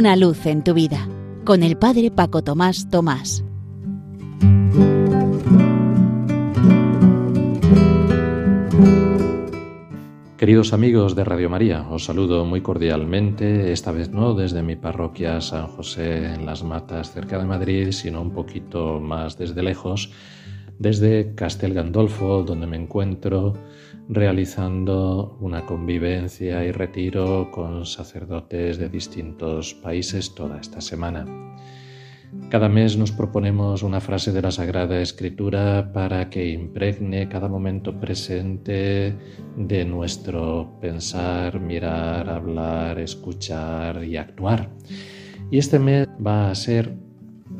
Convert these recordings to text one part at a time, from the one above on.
Una luz en tu vida con el Padre Paco Tomás Tomás. Queridos amigos de Radio María, os saludo muy cordialmente, esta vez no desde mi parroquia San José en Las Matas, cerca de Madrid, sino un poquito más desde lejos, desde Castel Gandolfo, donde me encuentro realizando una convivencia y retiro con sacerdotes de distintos países toda esta semana. Cada mes nos proponemos una frase de la Sagrada Escritura para que impregne cada momento presente de nuestro pensar, mirar, hablar, escuchar y actuar. Y este mes va a ser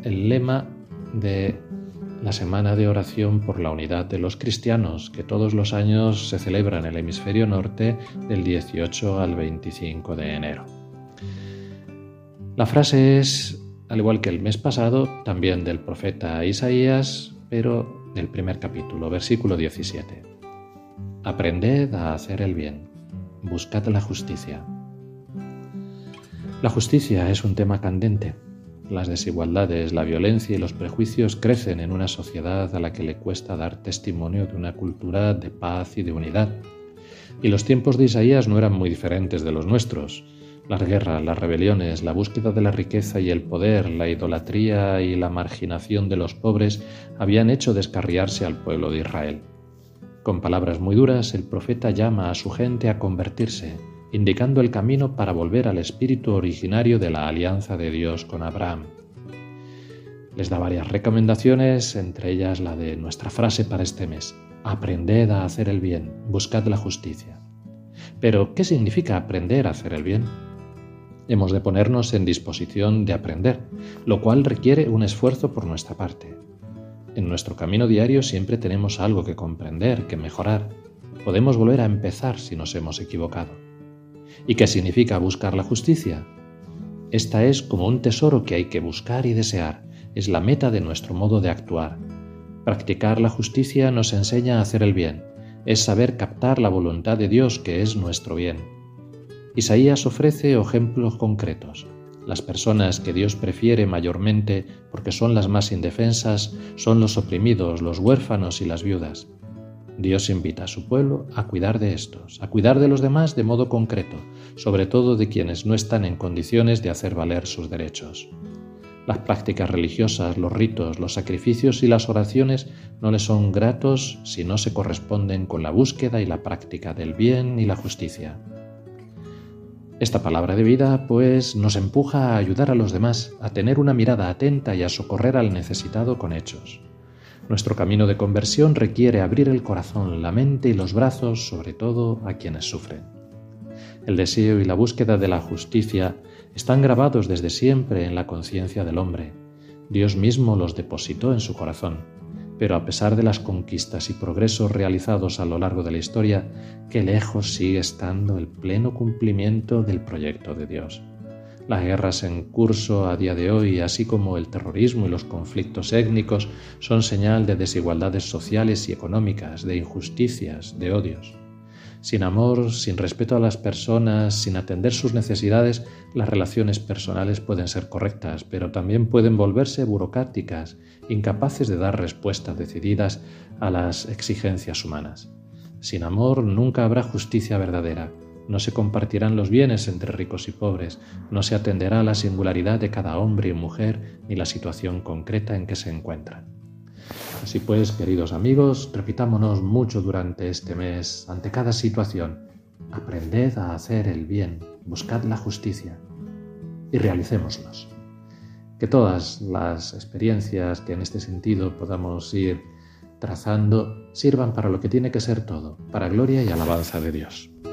el lema de la Semana de Oración por la Unidad de los Cristianos, que todos los años se celebra en el hemisferio norte del 18 al 25 de enero. La frase es, al igual que el mes pasado, también del profeta Isaías, pero del primer capítulo, versículo 17. Aprended a hacer el bien, buscad la justicia. La justicia es un tema candente las desigualdades, la violencia y los prejuicios crecen en una sociedad a la que le cuesta dar testimonio de una cultura de paz y de unidad. Y los tiempos de Isaías no eran muy diferentes de los nuestros. Las guerras, las rebeliones, la búsqueda de la riqueza y el poder, la idolatría y la marginación de los pobres habían hecho descarriarse al pueblo de Israel. Con palabras muy duras, el profeta llama a su gente a convertirse, indicando el camino para volver al espíritu originario de la alianza de Dios con Abraham. Les da varias recomendaciones, entre ellas la de nuestra frase para este mes, aprended a hacer el bien, buscad la justicia. Pero, ¿qué significa aprender a hacer el bien? Hemos de ponernos en disposición de aprender, lo cual requiere un esfuerzo por nuestra parte. En nuestro camino diario siempre tenemos algo que comprender, que mejorar. Podemos volver a empezar si nos hemos equivocado. ¿Y qué significa buscar la justicia? Esta es como un tesoro que hay que buscar y desear, es la meta de nuestro modo de actuar. Practicar la justicia nos enseña a hacer el bien, es saber captar la voluntad de Dios que es nuestro bien. Isaías ofrece ejemplos concretos. Las personas que Dios prefiere mayormente porque son las más indefensas son los oprimidos, los huérfanos y las viudas. Dios invita a su pueblo a cuidar de estos, a cuidar de los demás de modo concreto, sobre todo de quienes no están en condiciones de hacer valer sus derechos. Las prácticas religiosas, los ritos, los sacrificios y las oraciones no les son gratos si no se corresponden con la búsqueda y la práctica del bien y la justicia. Esta palabra de vida, pues, nos empuja a ayudar a los demás, a tener una mirada atenta y a socorrer al necesitado con hechos. Nuestro camino de conversión requiere abrir el corazón, la mente y los brazos, sobre todo a quienes sufren. El deseo y la búsqueda de la justicia están grabados desde siempre en la conciencia del hombre. Dios mismo los depositó en su corazón. Pero a pesar de las conquistas y progresos realizados a lo largo de la historia, qué lejos sigue estando el pleno cumplimiento del proyecto de Dios. Las guerras en curso a día de hoy, así como el terrorismo y los conflictos étnicos, son señal de desigualdades sociales y económicas, de injusticias, de odios. Sin amor, sin respeto a las personas, sin atender sus necesidades, las relaciones personales pueden ser correctas, pero también pueden volverse burocráticas, incapaces de dar respuestas decididas a las exigencias humanas. Sin amor nunca habrá justicia verdadera no se compartirán los bienes entre ricos y pobres, no se atenderá a la singularidad de cada hombre y mujer ni la situación concreta en que se encuentran. Así pues, queridos amigos, repitámonos mucho durante este mes, ante cada situación, aprended a hacer el bien, buscad la justicia y realicémoslos. Que todas las experiencias que en este sentido podamos ir trazando sirvan para lo que tiene que ser todo, para gloria y alabanza de Dios.